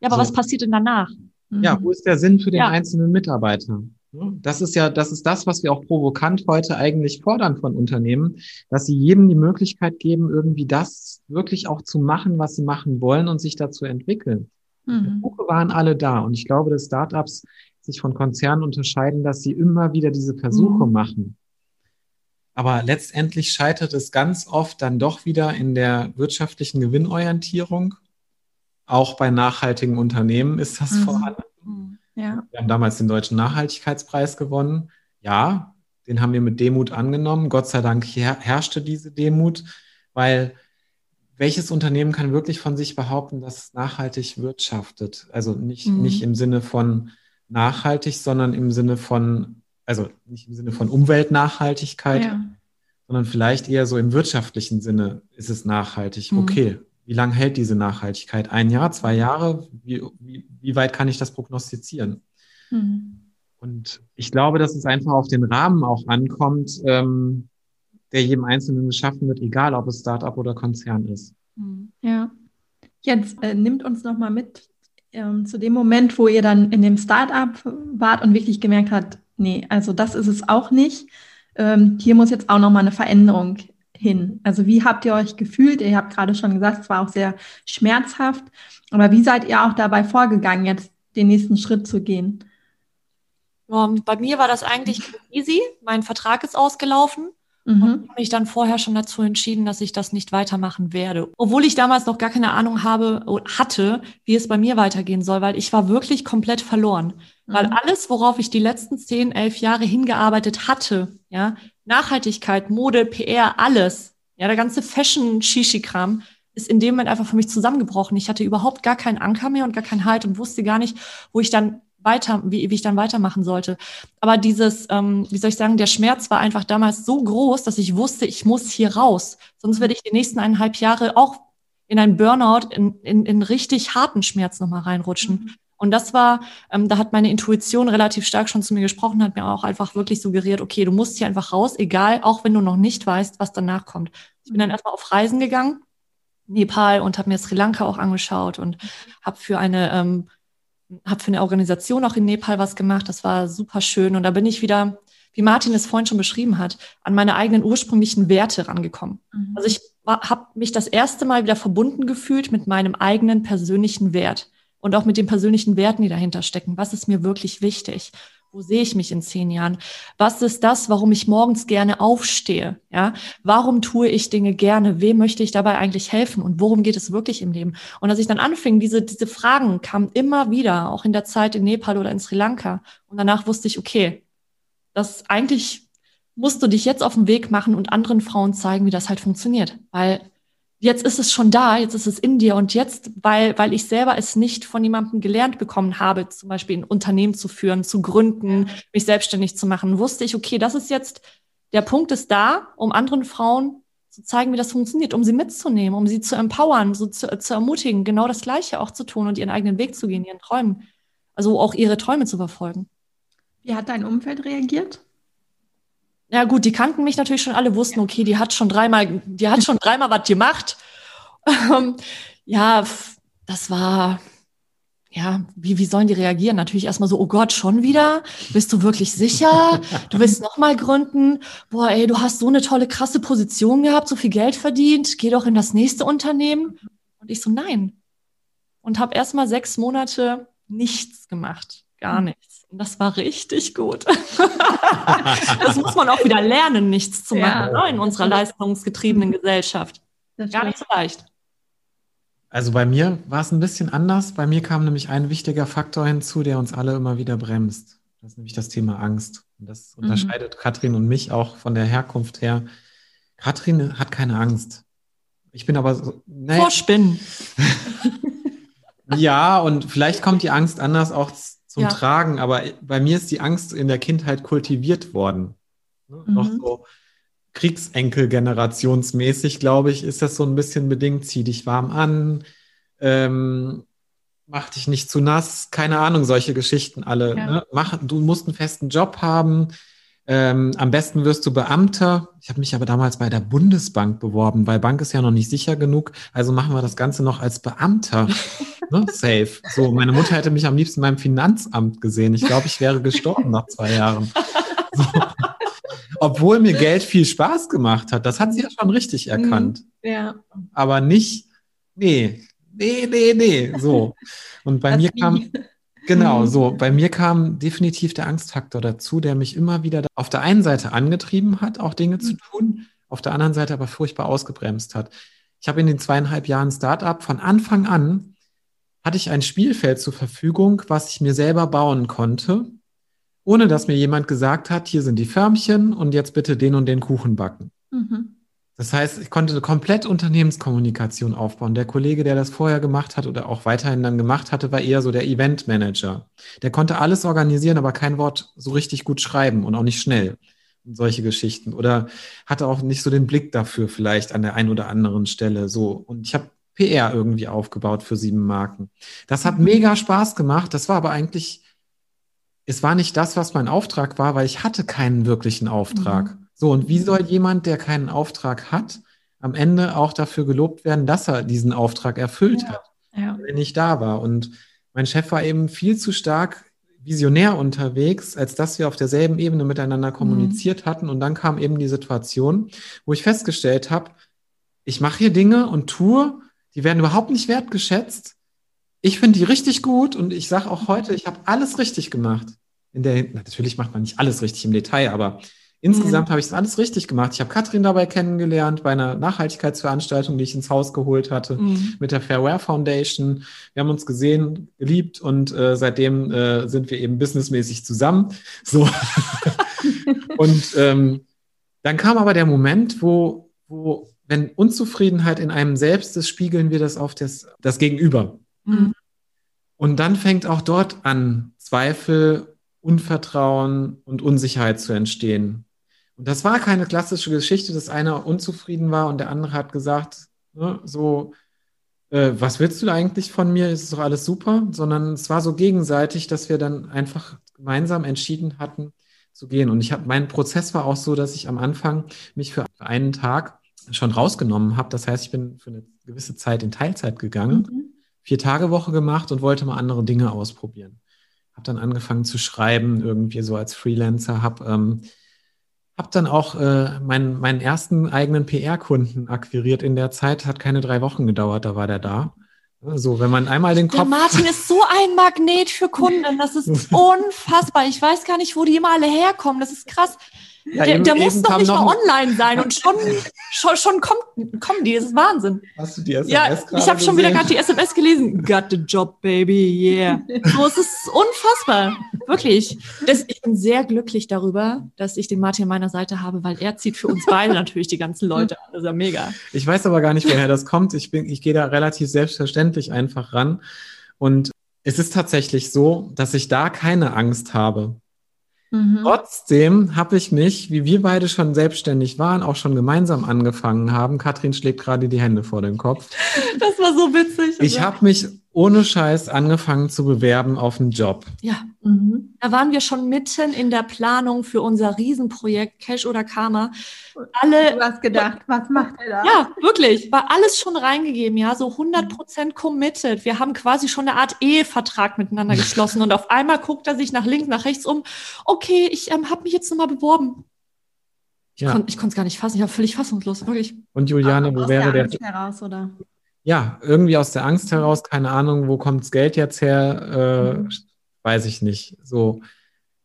Ja, aber so. was passiert denn danach? Ja, wo ist der Sinn für den ja. einzelnen Mitarbeiter? Das ist ja, das ist das, was wir auch provokant heute eigentlich fordern von Unternehmen, dass sie jedem die Möglichkeit geben, irgendwie das wirklich auch zu machen, was sie machen wollen und sich dazu entwickeln. Mhm. Versuche waren alle da. Und ich glaube, dass Startups sich von Konzernen unterscheiden, dass sie immer wieder diese Versuche mhm. machen. Aber letztendlich scheitert es ganz oft dann doch wieder in der wirtschaftlichen Gewinnorientierung. Auch bei nachhaltigen Unternehmen ist das mhm. vorhanden. Mhm. Ja. Wir haben damals den Deutschen Nachhaltigkeitspreis gewonnen. Ja, den haben wir mit Demut angenommen. Gott sei Dank herrschte diese Demut, weil welches Unternehmen kann wirklich von sich behaupten, dass es nachhaltig wirtschaftet? Also nicht, mhm. nicht im Sinne von nachhaltig, sondern im Sinne von, also nicht im Sinne von Umweltnachhaltigkeit, ja. sondern vielleicht eher so im wirtschaftlichen Sinne ist es nachhaltig. Mhm. Okay, wie lange hält diese Nachhaltigkeit? Ein Jahr, zwei Jahre? Wie, wie, wie weit kann ich das prognostizieren? Mhm. Und ich glaube, dass es einfach auf den Rahmen auch ankommt, ähm, der jedem Einzelnen geschaffen wird, egal ob es Startup oder Konzern ist. Hm. Ja. Jetzt äh, nimmt uns noch mal mit ähm, zu dem Moment, wo ihr dann in dem Startup wart und wirklich gemerkt habt, nee, also das ist es auch nicht. Ähm, hier muss jetzt auch noch mal eine Veränderung hin. Also wie habt ihr euch gefühlt? Ihr habt gerade schon gesagt, es war auch sehr schmerzhaft. Aber wie seid ihr auch dabei vorgegangen, jetzt den nächsten Schritt zu gehen? Um, bei mir war das eigentlich easy. Mein Vertrag ist ausgelaufen Mhm. Und habe mich dann vorher schon dazu entschieden, dass ich das nicht weitermachen werde. Obwohl ich damals noch gar keine Ahnung habe, hatte, wie es bei mir weitergehen soll, weil ich war wirklich komplett verloren. Mhm. Weil alles, worauf ich die letzten zehn, elf Jahre hingearbeitet hatte, ja, Nachhaltigkeit, Mode, PR, alles, ja, der ganze Fashion-Shishi-Kram, ist in dem Moment einfach für mich zusammengebrochen. Ich hatte überhaupt gar keinen Anker mehr und gar keinen Halt und wusste gar nicht, wo ich dann weiter, wie, wie ich dann weitermachen sollte. Aber dieses, ähm, wie soll ich sagen, der Schmerz war einfach damals so groß, dass ich wusste, ich muss hier raus. Sonst werde ich die nächsten eineinhalb Jahre auch in einen Burnout, in, in, in richtig harten Schmerz nochmal reinrutschen. Mhm. Und das war, ähm, da hat meine Intuition relativ stark schon zu mir gesprochen, hat mir auch einfach wirklich suggeriert, okay, du musst hier einfach raus, egal, auch wenn du noch nicht weißt, was danach kommt. Ich bin dann erstmal auf Reisen gegangen, Nepal und habe mir Sri Lanka auch angeschaut und habe für eine ähm, habe für eine Organisation auch in Nepal was gemacht. Das war super schön. Und da bin ich wieder, wie Martin es vorhin schon beschrieben hat, an meine eigenen ursprünglichen Werte rangekommen. Mhm. Also ich habe mich das erste Mal wieder verbunden gefühlt mit meinem eigenen persönlichen Wert und auch mit den persönlichen Werten, die dahinter stecken. Was ist mir wirklich wichtig? Wo sehe ich mich in zehn Jahren? Was ist das, warum ich morgens gerne aufstehe? Ja, warum tue ich Dinge gerne? Wem möchte ich dabei eigentlich helfen? Und worum geht es wirklich im Leben? Und als ich dann anfing, diese, diese Fragen kamen immer wieder, auch in der Zeit in Nepal oder in Sri Lanka. Und danach wusste ich, okay, das eigentlich musst du dich jetzt auf den Weg machen und anderen Frauen zeigen, wie das halt funktioniert. Weil jetzt ist es schon da, jetzt ist es in dir und jetzt, weil, weil ich selber es nicht von jemandem gelernt bekommen habe, zum Beispiel ein Unternehmen zu führen, zu gründen, mich selbstständig zu machen, wusste ich, okay, das ist jetzt, der Punkt ist da, um anderen Frauen zu zeigen, wie das funktioniert, um sie mitzunehmen, um sie zu empowern, so zu, zu ermutigen, genau das Gleiche auch zu tun und ihren eigenen Weg zu gehen, ihren Träumen, also auch ihre Träume zu verfolgen. Wie hat dein Umfeld reagiert? Ja gut, die kannten mich natürlich schon alle, wussten, okay, die hat schon dreimal, die hat schon dreimal was gemacht. Ähm, ja, das war, ja, wie, wie sollen die reagieren? Natürlich erstmal so, oh Gott, schon wieder? Bist du wirklich sicher? Du willst nochmal gründen? Boah, ey, du hast so eine tolle, krasse Position gehabt, so viel Geld verdient, geh doch in das nächste Unternehmen. Und ich so, nein. Und habe erstmal sechs Monate nichts gemacht, gar nichts. Das war richtig gut. das muss man auch wieder lernen, nichts zu machen ja. ne, in unserer leistungsgetriebenen Gesellschaft. Gar nicht so leicht. Also bei mir war es ein bisschen anders. Bei mir kam nämlich ein wichtiger Faktor hinzu, der uns alle immer wieder bremst. Das ist nämlich das Thema Angst. Und das mhm. unterscheidet Katrin und mich auch von der Herkunft her. Katrin hat keine Angst. Ich bin aber so. Naja. Vor Spinnen. ja, und vielleicht kommt die Angst anders auch zum ja. Tragen, aber bei mir ist die Angst in der Kindheit kultiviert worden. Ne? Mhm. Noch so Kriegsenkel-generationsmäßig, glaube ich, ist das so ein bisschen bedingt. Zieh dich warm an, ähm, mach dich nicht zu nass, keine Ahnung, solche Geschichten alle. Ja. Ne? Mach, du musst einen festen Job haben. Ähm, am besten wirst du Beamter. Ich habe mich aber damals bei der Bundesbank beworben, weil Bank ist ja noch nicht sicher genug. Also machen wir das Ganze noch als Beamter. ne? Safe. So, meine Mutter hätte mich am liebsten beim Finanzamt gesehen. Ich glaube, ich wäre gestorben nach zwei Jahren. So. Obwohl mir Geld viel Spaß gemacht hat. Das hat sie ja schon richtig mhm. erkannt. Ja. Aber nicht, nee, nee, nee, nee. So. Und bei das mir kam. Genau, mhm. so. Bei mir kam definitiv der Angstfaktor dazu, der mich immer wieder auf der einen Seite angetrieben hat, auch Dinge zu mhm. tun, auf der anderen Seite aber furchtbar ausgebremst hat. Ich habe in den zweieinhalb Jahren Startup von Anfang an hatte ich ein Spielfeld zur Verfügung, was ich mir selber bauen konnte, ohne dass mir jemand gesagt hat, hier sind die Förmchen und jetzt bitte den und den Kuchen backen. Mhm. Das heißt, ich konnte eine komplett Unternehmenskommunikation aufbauen. Der Kollege, der das vorher gemacht hat oder auch weiterhin dann gemacht hatte, war eher so der Eventmanager. Der konnte alles organisieren, aber kein Wort so richtig gut schreiben und auch nicht schnell. Und solche Geschichten. Oder hatte auch nicht so den Blick dafür vielleicht an der einen oder anderen Stelle. So. Und ich habe PR irgendwie aufgebaut für sieben Marken. Das hat mhm. mega Spaß gemacht. Das war aber eigentlich, es war nicht das, was mein Auftrag war, weil ich hatte keinen wirklichen Auftrag. Mhm. So, und wie soll jemand, der keinen Auftrag hat, am Ende auch dafür gelobt werden, dass er diesen Auftrag erfüllt ja, hat, ja. wenn ich da war? Und mein Chef war eben viel zu stark visionär unterwegs, als dass wir auf derselben Ebene miteinander kommuniziert mhm. hatten. Und dann kam eben die Situation, wo ich festgestellt habe, ich mache hier Dinge und tue, die werden überhaupt nicht wertgeschätzt. Ich finde die richtig gut und ich sage auch heute, ich habe alles richtig gemacht. In der, natürlich macht man nicht alles richtig im Detail, aber Insgesamt mhm. habe ich es alles richtig gemacht. Ich habe Katrin dabei kennengelernt bei einer Nachhaltigkeitsveranstaltung, die ich ins Haus geholt hatte, mhm. mit der Fairware Foundation. Wir haben uns gesehen, geliebt und äh, seitdem äh, sind wir eben businessmäßig zusammen. So. und ähm, dann kam aber der Moment, wo, wo, wenn Unzufriedenheit in einem selbst ist, spiegeln wir das auf das, das Gegenüber. Mhm. Und dann fängt auch dort an, Zweifel, Unvertrauen und Unsicherheit zu entstehen. Und das war keine klassische Geschichte, dass einer unzufrieden war und der andere hat gesagt, ne, so, äh, was willst du eigentlich von mir? Ist doch alles super? Sondern es war so gegenseitig, dass wir dann einfach gemeinsam entschieden hatten zu gehen. Und ich habe, mein Prozess war auch so, dass ich am Anfang mich für einen Tag schon rausgenommen habe. Das heißt, ich bin für eine gewisse Zeit in Teilzeit gegangen, mhm. vier Tage Woche gemacht und wollte mal andere Dinge ausprobieren. Habe dann angefangen zu schreiben, irgendwie so als Freelancer, habe ähm, habe dann auch äh, meinen, meinen ersten eigenen PR-Kunden akquiriert in der Zeit. Hat keine drei Wochen gedauert, da war der da. So, wenn man einmal den Kopf. Der Martin ist so ein Magnet für Kunden. Das ist unfassbar. Ich weiß gar nicht, wo die immer alle herkommen. Das ist krass. Ja, der, eben, der muss doch nicht mal online sein und schon, schon, schon kommt, kommen die. Das ist Wahnsinn. Hast du die SMS Ja, ich habe schon wieder gerade die SMS gelesen. Got the job, baby, yeah. So, es ist unfassbar. Wirklich. Das, ich bin sehr glücklich darüber, dass ich den Martin an meiner Seite habe, weil er zieht für uns beide natürlich die ganzen Leute an. Das ist ja mega. Ich weiß aber gar nicht, woher das kommt. Ich, bin, ich gehe da relativ selbstverständlich einfach ran. Und es ist tatsächlich so, dass ich da keine Angst habe. Mhm. Trotzdem habe ich mich, wie wir beide schon selbstständig waren, auch schon gemeinsam angefangen haben. Katrin schlägt gerade die Hände vor den Kopf. Das war so witzig. Ich habe mich ohne Scheiß angefangen zu bewerben auf einen Job. Ja, mhm. da waren wir schon mitten in der Planung für unser Riesenprojekt Cash oder Karma. Alle, du hast gedacht, was macht er da? Ja, wirklich, war alles schon reingegeben, ja, so 100 Prozent committed. Wir haben quasi schon eine Art Ehevertrag miteinander geschlossen und auf einmal guckt er sich nach links, nach rechts um. Okay, ich ähm, habe mich jetzt nochmal beworben. Ja. Ich konnte es gar nicht fassen, ich war völlig fassungslos, wirklich. Und Juliane, wo wäre der? Heraus, oder? Ja, irgendwie aus der Angst heraus, keine Ahnung, wo kommt das Geld jetzt her, äh, mhm. weiß ich nicht. So.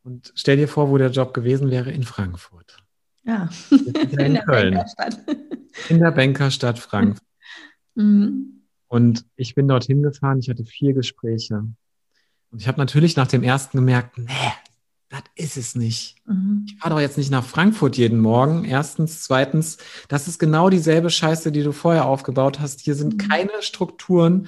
Und stell dir vor, wo der Job gewesen wäre in Frankfurt. Ja, in, in der Köln. Bankerstadt. In der Bankerstadt Frankfurt. Mhm. Und ich bin dorthin gefahren, ich hatte vier Gespräche. Und ich habe natürlich nach dem ersten gemerkt, nee, das ist es nicht. Mhm. Ich fahre doch jetzt nicht nach Frankfurt jeden Morgen. Erstens. Zweitens, das ist genau dieselbe Scheiße, die du vorher aufgebaut hast. Hier sind mhm. keine Strukturen.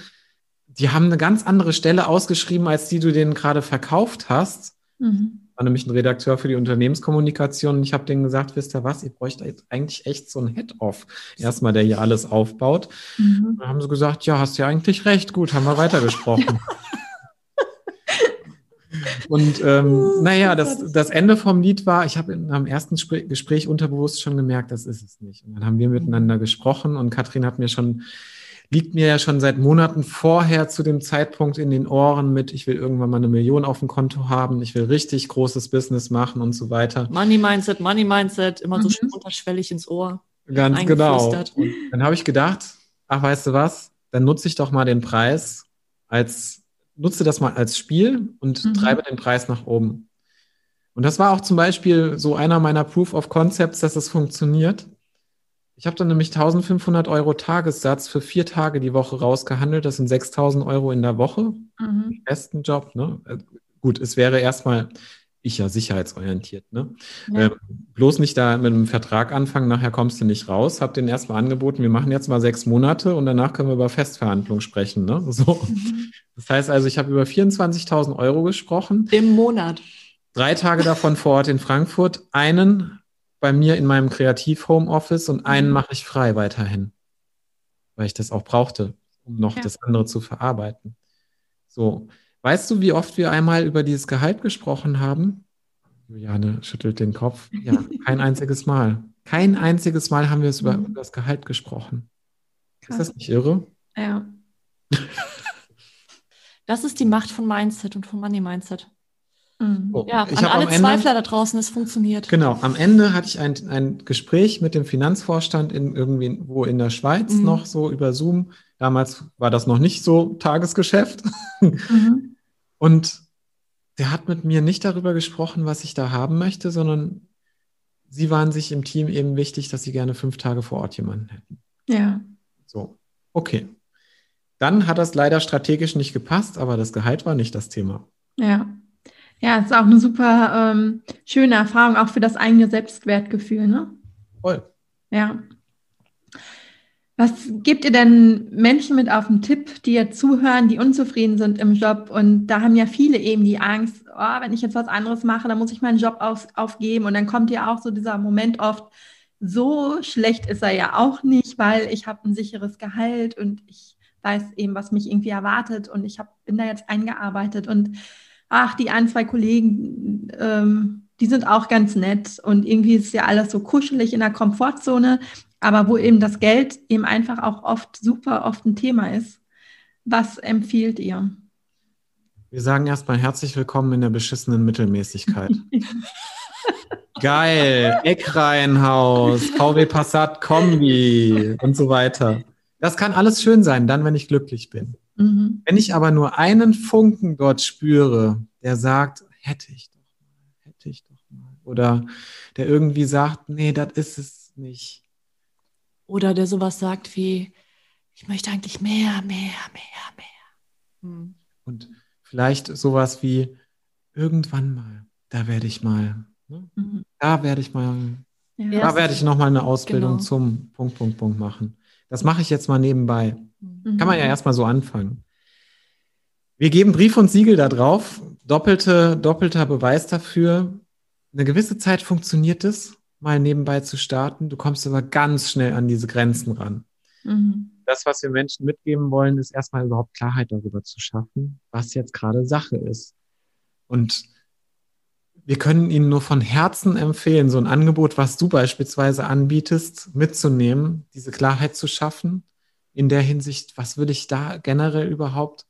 Die haben eine ganz andere Stelle ausgeschrieben, als die du denen gerade verkauft hast. Mhm. War nämlich ein Redakteur für die Unternehmenskommunikation und ich habe denen gesagt, wisst ihr was, ihr bräucht jetzt eigentlich echt so ein Head-Off. Erstmal, der hier alles aufbaut. Mhm. Dann haben sie gesagt, ja, hast ja eigentlich recht. Gut, haben wir weitergesprochen. Und ähm, oh, naja, das, das Ende vom Lied war, ich habe am ersten Gespräch unterbewusst schon gemerkt, das ist es nicht. Und dann haben wir miteinander gesprochen und Katrin hat mir schon, liegt mir ja schon seit Monaten vorher zu dem Zeitpunkt in den Ohren mit, ich will irgendwann mal eine Million auf dem Konto haben, ich will richtig großes Business machen und so weiter. Money Mindset, Money Mindset, immer mhm. so schön unterschwellig ins Ohr. Ganz genau. Und dann habe ich gedacht, ach, weißt du was, dann nutze ich doch mal den Preis als nutze das mal als Spiel und mhm. treibe den Preis nach oben. Und das war auch zum Beispiel so einer meiner Proof of Concepts, dass es funktioniert. Ich habe dann nämlich 1500 Euro Tagessatz für vier Tage die Woche rausgehandelt. Das sind 6000 Euro in der Woche. Mhm. Besten Job. Ne? Äh, gut, es wäre erstmal ich ja sicherheitsorientiert. Ne? Ja. Ähm, bloß nicht da mit einem Vertrag anfangen, nachher kommst du nicht raus. Hab den erstmal angeboten, wir machen jetzt mal sechs Monate und danach können wir über Festverhandlungen sprechen. Ne? So. Mhm. Das heißt also, ich habe über 24.000 Euro gesprochen. Im Monat. Drei Tage davon vor Ort in Frankfurt, einen bei mir in meinem Kreativ-Homeoffice und einen mhm. mache ich frei weiterhin, weil ich das auch brauchte, um noch ja. das andere zu verarbeiten. So, Weißt du, wie oft wir einmal über dieses Gehalt gesprochen haben? Juliane schüttelt den Kopf. Ja, kein einziges Mal. Kein einziges Mal haben wir es über, mhm. das Gehalt gesprochen. Krass. Ist das nicht irre? Ja. das ist die Macht von Mindset und von Money Mindset. Mhm. Oh, ja, an alle Ende, Zweifler da draußen, es funktioniert. Genau, am Ende hatte ich ein, ein Gespräch mit dem Finanzvorstand in irgendwie wo in der Schweiz mhm. noch so über Zoom. Damals war das noch nicht so Tagesgeschäft. Mhm. Und der hat mit mir nicht darüber gesprochen, was ich da haben möchte, sondern Sie waren sich im Team eben wichtig, dass Sie gerne fünf Tage vor Ort jemanden hätten. Ja. So, okay. Dann hat das leider strategisch nicht gepasst, aber das Gehalt war nicht das Thema. Ja. Ja, ist auch eine super ähm, schöne Erfahrung, auch für das eigene Selbstwertgefühl, ne? Voll. Ja. Was gebt ihr denn Menschen mit auf den Tipp, die jetzt zuhören, die unzufrieden sind im Job? Und da haben ja viele eben die Angst, oh, wenn ich jetzt was anderes mache, dann muss ich meinen Job auf, aufgeben. Und dann kommt ja auch so dieser Moment oft, so schlecht ist er ja auch nicht, weil ich habe ein sicheres Gehalt und ich weiß eben, was mich irgendwie erwartet und ich hab, bin da jetzt eingearbeitet und ach, die ein, zwei Kollegen, ähm, die sind auch ganz nett und irgendwie ist ja alles so kuschelig in der Komfortzone, aber wo eben das Geld eben einfach auch oft super oft ein Thema ist. Was empfiehlt ihr? Wir sagen erstmal herzlich willkommen in der beschissenen Mittelmäßigkeit. Geil, Eckreihenhaus, VW Passat Kombi und so weiter. Das kann alles schön sein, dann, wenn ich glücklich bin. Mhm. Wenn ich aber nur einen Funken dort spüre, der sagt, hätte ich doch mal, hätte ich doch mal. Oder der irgendwie sagt, nee, das ist es nicht. Oder der sowas sagt wie, ich möchte eigentlich mehr, mehr, mehr, mehr. Hm. Und vielleicht sowas wie, irgendwann mal, da werde ich mal, ne? mhm. da werde ich mal, ja, da werde ich nochmal eine Ausbildung genau. zum Punkt, Punkt, Punkt machen. Das mache ich jetzt mal nebenbei. Mhm. Kann man ja erstmal so anfangen. Wir geben Brief und Siegel da drauf. Doppelte, doppelter Beweis dafür. Eine gewisse Zeit funktioniert es, mal nebenbei zu starten. Du kommst aber ganz schnell an diese Grenzen ran. Mhm. Das, was wir Menschen mitgeben wollen, ist erstmal überhaupt Klarheit darüber zu schaffen, was jetzt gerade Sache ist. Und wir können Ihnen nur von Herzen empfehlen, so ein Angebot, was du beispielsweise anbietest, mitzunehmen, diese Klarheit zu schaffen. In der Hinsicht, was würde ich da generell überhaupt,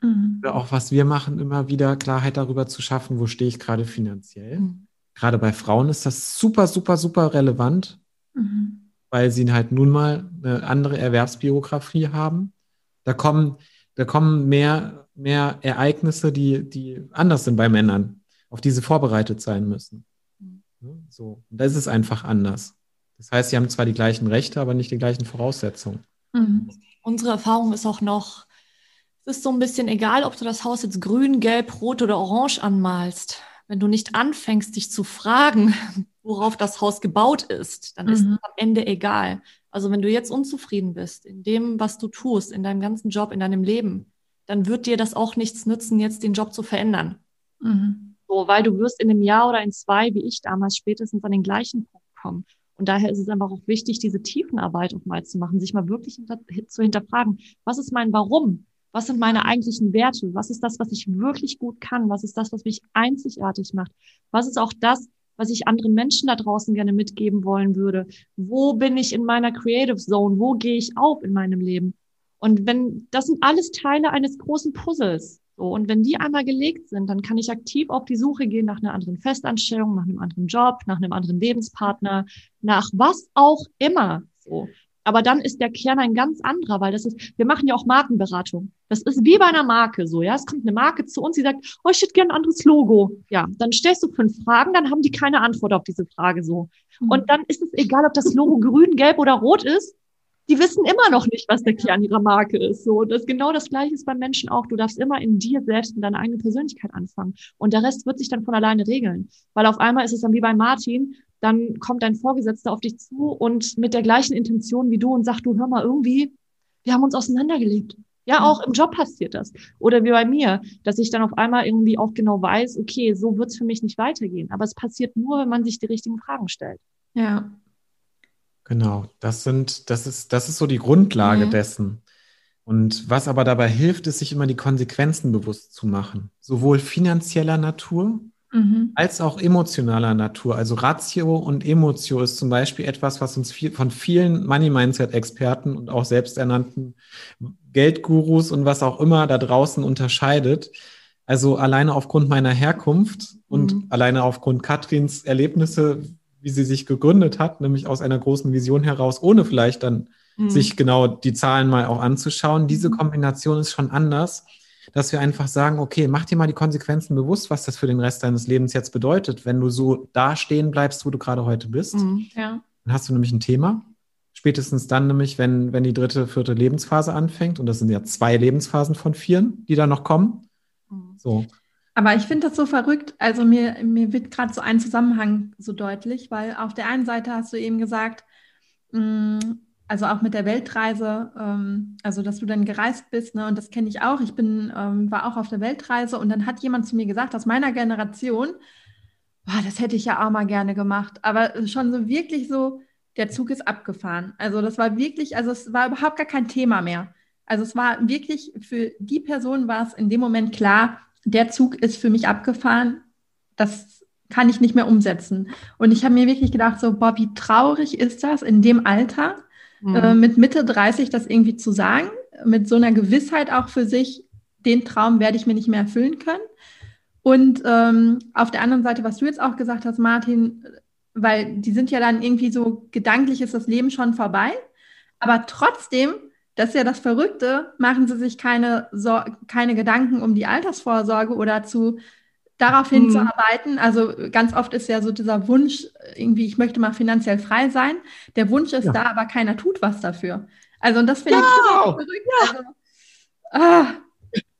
mhm. oder auch was wir machen, immer wieder Klarheit darüber zu schaffen, wo stehe ich gerade finanziell. Mhm. Gerade bei Frauen ist das super, super, super relevant, mhm. weil sie halt nun mal eine andere Erwerbsbiografie haben. Da kommen, da kommen mehr, mehr Ereignisse, die, die anders sind bei Männern auf die sie vorbereitet sein müssen. Mhm. So, und da ist es einfach anders. Das heißt, sie haben zwar die gleichen Rechte, aber nicht die gleichen Voraussetzungen. Mhm. Unsere Erfahrung ist auch noch, es ist so ein bisschen egal, ob du das Haus jetzt grün, gelb, rot oder orange anmalst. Wenn du nicht anfängst, dich zu fragen, worauf das Haus gebaut ist, dann mhm. ist es am Ende egal. Also wenn du jetzt unzufrieden bist in dem, was du tust, in deinem ganzen Job, in deinem Leben, dann wird dir das auch nichts nützen, jetzt den Job zu verändern. Mhm. So, weil du wirst in einem Jahr oder in zwei, wie ich damals, spätestens an den gleichen Punkt kommen. Und daher ist es einfach auch wichtig, diese Tiefenarbeit auch mal zu machen, sich mal wirklich hinter, zu hinterfragen, was ist mein Warum? Was sind meine eigentlichen Werte? Was ist das, was ich wirklich gut kann? Was ist das, was mich einzigartig macht? Was ist auch das, was ich anderen Menschen da draußen gerne mitgeben wollen würde? Wo bin ich in meiner Creative Zone? Wo gehe ich auf in meinem Leben? Und wenn, das sind alles Teile eines großen Puzzles. So, und wenn die einmal gelegt sind, dann kann ich aktiv auf die Suche gehen nach einer anderen Festanstellung, nach einem anderen Job, nach einem anderen Lebenspartner, nach was auch immer. So. Aber dann ist der Kern ein ganz anderer, weil das ist, wir machen ja auch Markenberatung. Das ist wie bei einer Marke so, ja. Es kommt eine Marke zu uns, die sagt, oh, ich hätte gerne ein anderes Logo. Ja, dann stellst du fünf Fragen, dann haben die keine Antwort auf diese Frage so. Mhm. Und dann ist es egal, ob das Logo grün, gelb oder rot ist die wissen immer noch nicht, was der Kern ihrer Marke ist. So, das genau das Gleiche ist beim Menschen auch. Du darfst immer in dir selbst mit deiner eigenen Persönlichkeit anfangen. Und der Rest wird sich dann von alleine regeln. Weil auf einmal ist es dann wie bei Martin, dann kommt dein Vorgesetzter auf dich zu und mit der gleichen Intention wie du und sagt, du hör mal irgendwie, wir haben uns auseinandergelebt. Ja, auch im Job passiert das. Oder wie bei mir, dass ich dann auf einmal irgendwie auch genau weiß, okay, so wird's für mich nicht weitergehen. Aber es passiert nur, wenn man sich die richtigen Fragen stellt. Ja, Genau, das sind, das ist, das ist so die Grundlage mhm. dessen. Und was aber dabei hilft, ist, sich immer die Konsequenzen bewusst zu machen. Sowohl finanzieller Natur mhm. als auch emotionaler Natur. Also Ratio und Emotio ist zum Beispiel etwas, was uns viel, von vielen Money-Mindset-Experten und auch selbsternannten Geldgurus und was auch immer da draußen unterscheidet. Also alleine aufgrund meiner Herkunft und mhm. alleine aufgrund Katrins Erlebnisse wie sie sich gegründet hat, nämlich aus einer großen Vision heraus, ohne vielleicht dann mhm. sich genau die Zahlen mal auch anzuschauen. Diese mhm. Kombination ist schon anders. Dass wir einfach sagen, okay, mach dir mal die Konsequenzen bewusst, was das für den Rest deines Lebens jetzt bedeutet, wenn du so da stehen bleibst, wo du gerade heute bist. Mhm, ja. Dann hast du nämlich ein Thema. Spätestens dann nämlich, wenn, wenn die dritte, vierte Lebensphase anfängt. Und das sind ja zwei Lebensphasen von vieren, die da noch kommen. Mhm. So. Aber ich finde das so verrückt. Also mir, mir wird gerade so ein Zusammenhang so deutlich, weil auf der einen Seite hast du eben gesagt, mh, mm, also auch mit der Weltreise, ähm, also dass du dann gereist bist, ne, und das kenne ich auch. Ich bin, ähm, war auch auf der Weltreise und dann hat jemand zu mir gesagt, aus meiner Generation, boah, das hätte ich ja auch mal gerne gemacht. Aber schon so wirklich so, der Zug ist abgefahren. Also das war wirklich, also es war überhaupt gar kein Thema mehr. Also es war wirklich, für die Person war es in dem Moment klar, der Zug ist für mich abgefahren. Das kann ich nicht mehr umsetzen. Und ich habe mir wirklich gedacht, so, boah, wie traurig ist das in dem Alter, mhm. äh, mit Mitte 30 das irgendwie zu sagen, mit so einer Gewissheit auch für sich, den Traum werde ich mir nicht mehr erfüllen können. Und ähm, auf der anderen Seite, was du jetzt auch gesagt hast, Martin, weil die sind ja dann irgendwie so, gedanklich ist das Leben schon vorbei. Aber trotzdem, das ist ja das Verrückte, machen sie sich keine, so keine Gedanken um die Altersvorsorge oder zu darauf hinzuarbeiten. Mhm. Also ganz oft ist ja so dieser Wunsch, irgendwie, ich möchte mal finanziell frei sein. Der Wunsch ist ja. da, aber keiner tut was dafür. Also und das finde ja. ich verrückt. Ja. Also, ah,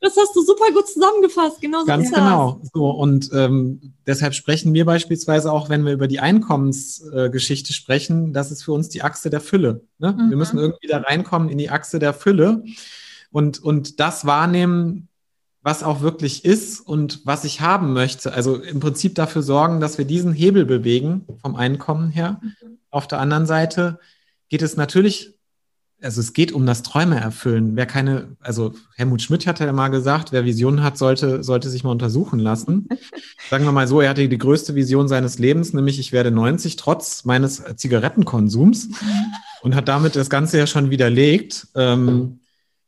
das hast du super gut zusammengefasst, genau so Ganz genau. So, und ähm, deshalb sprechen wir beispielsweise auch, wenn wir über die Einkommensgeschichte äh, sprechen, das ist für uns die Achse der Fülle. Ne? Mhm. Wir müssen irgendwie da reinkommen in die Achse der Fülle und, und das wahrnehmen, was auch wirklich ist und was ich haben möchte. Also im Prinzip dafür sorgen, dass wir diesen Hebel bewegen vom Einkommen her. Mhm. Auf der anderen Seite geht es natürlich, also es geht um das Träume erfüllen. Wer keine, also Helmut Schmidt hat ja mal gesagt, wer Visionen hat, sollte, sollte sich mal untersuchen lassen. Sagen wir mal so, er hatte die größte Vision seines Lebens, nämlich ich werde 90 trotz meines Zigarettenkonsums mhm. und hat damit das Ganze ja schon widerlegt. Ähm,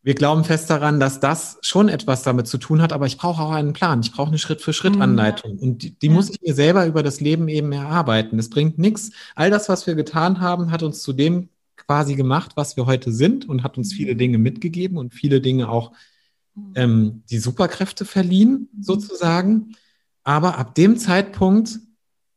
wir glauben fest daran, dass das schon etwas damit zu tun hat, aber ich brauche auch einen Plan. Ich brauche eine Schritt-für-Schritt-Anleitung. Und die, die ja. muss ich mir selber über das Leben eben erarbeiten. Es bringt nichts. All das, was wir getan haben, hat uns zu dem quasi gemacht, was wir heute sind und hat uns viele mhm. Dinge mitgegeben und viele Dinge auch mhm. ähm, die Superkräfte verliehen, mhm. sozusagen. Aber ab dem Zeitpunkt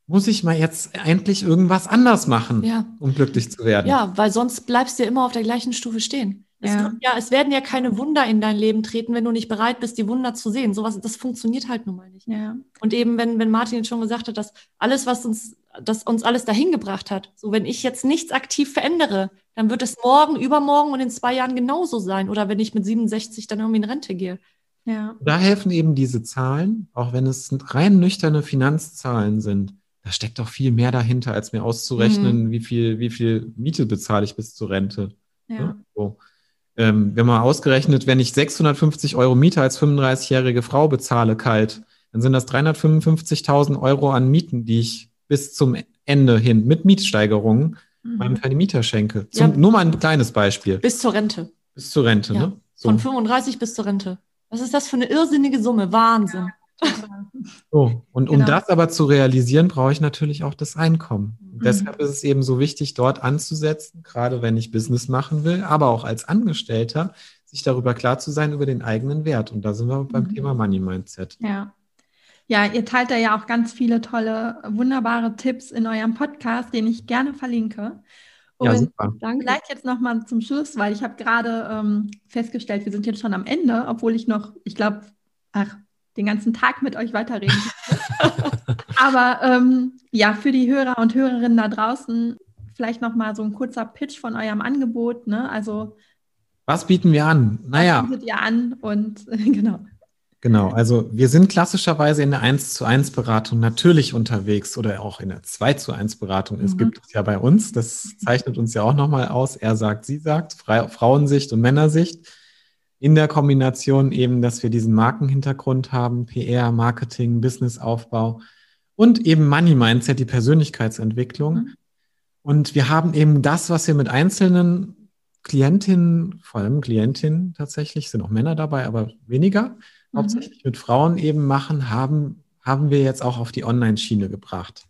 muss ich mal jetzt endlich irgendwas anders machen, ja. um glücklich zu werden. Ja, weil sonst bleibst du ja immer auf der gleichen Stufe stehen. Ja. Es, ja, es werden ja keine Wunder in dein Leben treten, wenn du nicht bereit bist, die Wunder zu sehen. Sowas, das funktioniert halt nun mal nicht. Ja. Und eben, wenn, wenn Martin schon gesagt hat, dass alles, was uns, dass uns alles dahin gebracht hat, so wenn ich jetzt nichts aktiv verändere, dann wird es morgen, übermorgen und in zwei Jahren genauso sein. Oder wenn ich mit 67 dann irgendwie in Rente gehe. Ja. Da helfen eben diese Zahlen, auch wenn es rein nüchterne Finanzzahlen sind. Da steckt doch viel mehr dahinter, als mir auszurechnen, mhm. wie viel, wie viel Miete bezahle ich bis zur Rente. Ja. So ähm, wir haben mal ausgerechnet, wenn ich 650 Euro Miete als 35-jährige Frau bezahle kalt, dann sind das 355.000 Euro an Mieten, die ich bis zum Ende hin mit Mietsteigerungen mhm. meinem Vermieter schenke. Zum, ja. Nur mal ein kleines Beispiel. Bis zur Rente. Bis zur Rente, ja. ne? So. Von 35 bis zur Rente. Was ist das für eine irrsinnige Summe? Wahnsinn. So, und um genau. das aber zu realisieren, brauche ich natürlich auch das Einkommen. Mhm. Deshalb ist es eben so wichtig, dort anzusetzen, gerade wenn ich Business machen will, aber auch als Angestellter, sich darüber klar zu sein über den eigenen Wert. Und da sind wir beim mhm. Thema Money Mindset. Ja. Ja, ihr teilt da ja auch ganz viele tolle, wunderbare Tipps in eurem Podcast, den ich gerne verlinke. Und ja, super. Vielleicht jetzt nochmal zum Schluss, weil ich habe gerade ähm, festgestellt, wir sind jetzt schon am Ende, obwohl ich noch, ich glaube, ach, den ganzen Tag mit euch weiterreden. Aber ähm, ja, für die Hörer und Hörerinnen da draußen vielleicht noch mal so ein kurzer Pitch von eurem Angebot. Ne? Also was bieten wir an? Naja. Was bietet ihr an und genau. Genau, also wir sind klassischerweise in der 1 zu 1 Beratung natürlich unterwegs oder auch in der 2 zu 1 Beratung. Es mhm. gibt es ja bei uns, das zeichnet uns ja auch nochmal aus. Er sagt, sie sagt, Frauensicht und Männersicht in der Kombination eben, dass wir diesen Markenhintergrund haben, PR, Marketing, Businessaufbau und eben Money Mindset, die Persönlichkeitsentwicklung. Mhm. Und wir haben eben das, was wir mit einzelnen Klientinnen, vor allem Klientinnen tatsächlich, sind auch Männer dabei, aber weniger, mhm. hauptsächlich mit Frauen eben machen, haben, haben wir jetzt auch auf die Online-Schiene gebracht.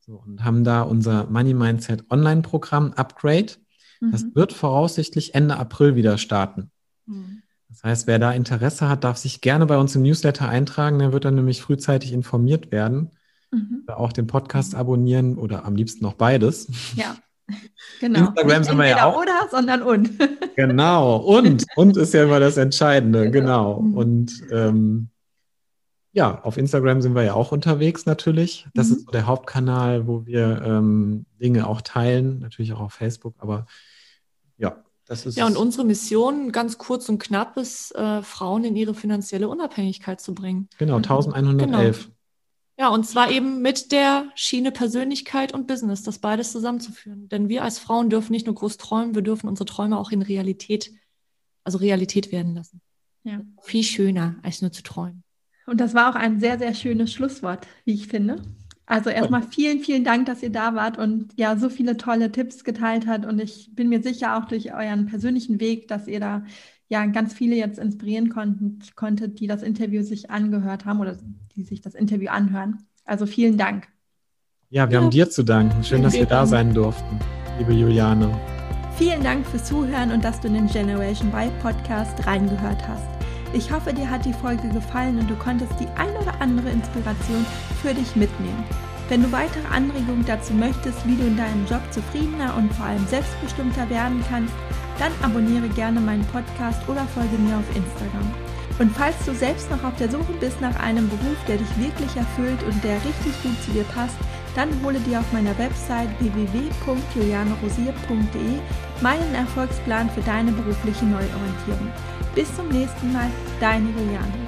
So, und haben da unser Money Mindset Online-Programm Upgrade. Mhm. Das wird voraussichtlich Ende April wieder starten. Mhm. Das heißt, wer da Interesse hat, darf sich gerne bei uns im Newsletter eintragen. Der wird dann nämlich frühzeitig informiert werden. Mhm. Auch den Podcast abonnieren oder am liebsten noch beides. Ja. Genau. Instagram Nicht sind wir ja auch. Oder, sondern und. Genau. Und. Und ist ja immer das Entscheidende. Genau. genau. Mhm. Und ähm, ja, auf Instagram sind wir ja auch unterwegs natürlich. Das mhm. ist so der Hauptkanal, wo wir ähm, Dinge auch teilen. Natürlich auch auf Facebook. Aber ja, das ist. Ja, und unsere Mission, ganz kurz und knapp, ist, äh, Frauen in ihre finanzielle Unabhängigkeit zu bringen. Genau, 1111. Genau. Ja, und zwar eben mit der Schiene Persönlichkeit und Business, das beides zusammenzuführen. Denn wir als Frauen dürfen nicht nur groß träumen, wir dürfen unsere Träume auch in Realität, also Realität werden lassen. Ja. Viel schöner, als nur zu träumen. Und das war auch ein sehr, sehr schönes Schlusswort, wie ich finde. Also erstmal vielen, vielen Dank, dass ihr da wart und ja, so viele tolle Tipps geteilt habt. Und ich bin mir sicher auch durch euren persönlichen Weg, dass ihr da ja ganz viele jetzt inspirieren konnten, konntet, die das Interview sich angehört haben oder die sich das Interview anhören. Also vielen Dank. Ja, wir ja. haben dir zu danken. Schön, dass wir da sein durften, liebe Juliane. Vielen Dank fürs Zuhören und dass du in den Generation Y Podcast reingehört hast. Ich hoffe, dir hat die Folge gefallen und du konntest die ein oder andere Inspiration für dich mitnehmen. Wenn du weitere Anregungen dazu möchtest, wie du in deinem Job zufriedener und vor allem selbstbestimmter werden kannst, dann abonniere gerne meinen Podcast oder folge mir auf Instagram. Und falls du selbst noch auf der Suche bist nach einem Beruf, der dich wirklich erfüllt und der richtig gut zu dir passt, dann hole dir auf meiner Website www.julianerosier.de meinen Erfolgsplan für deine berufliche Neuorientierung. Bis zum nächsten Mal, deine Juliane.